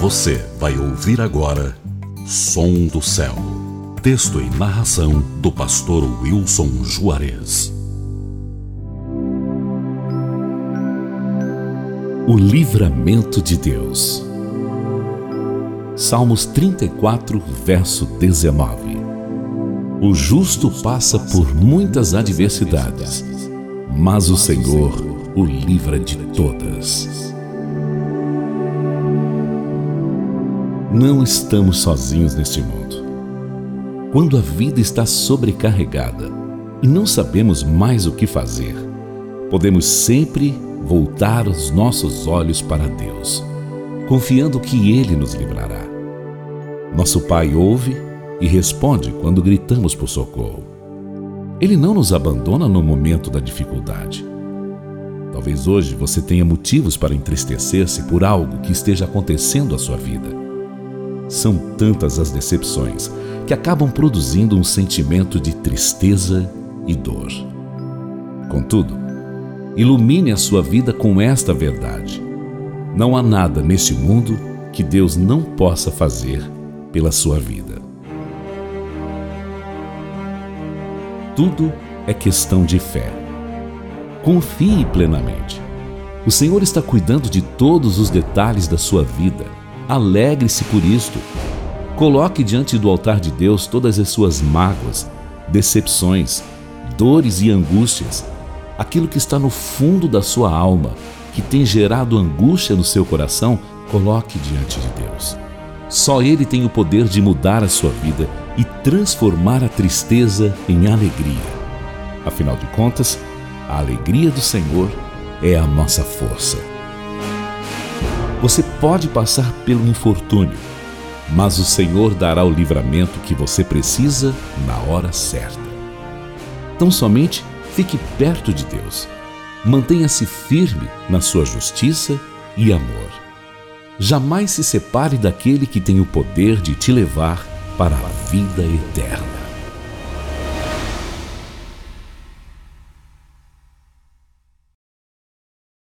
Você vai ouvir agora Som do Céu. Texto e narração do pastor Wilson Juarez. O livramento de Deus. Salmos 34, verso 19. O justo passa por muitas adversidades, mas o Senhor o livra de todas. Não estamos sozinhos neste mundo. Quando a vida está sobrecarregada e não sabemos mais o que fazer, podemos sempre voltar os nossos olhos para Deus, confiando que Ele nos livrará. Nosso Pai ouve e responde quando gritamos por socorro. Ele não nos abandona no momento da dificuldade. Talvez hoje você tenha motivos para entristecer-se por algo que esteja acontecendo à sua vida. São tantas as decepções que acabam produzindo um sentimento de tristeza e dor. Contudo, ilumine a sua vida com esta verdade. Não há nada neste mundo que Deus não possa fazer pela sua vida. Tudo é questão de fé. Confie plenamente. O Senhor está cuidando de todos os detalhes da sua vida Alegre-se por isto. Coloque diante do altar de Deus todas as suas mágoas, decepções, dores e angústias, aquilo que está no fundo da sua alma, que tem gerado angústia no seu coração, coloque diante de Deus. Só Ele tem o poder de mudar a sua vida e transformar a tristeza em alegria. Afinal de contas, a alegria do Senhor é a nossa força. Você pode passar pelo infortúnio, mas o Senhor dará o livramento que você precisa na hora certa. Tão somente fique perto de Deus. Mantenha-se firme na sua justiça e amor. Jamais se separe daquele que tem o poder de te levar para a vida eterna.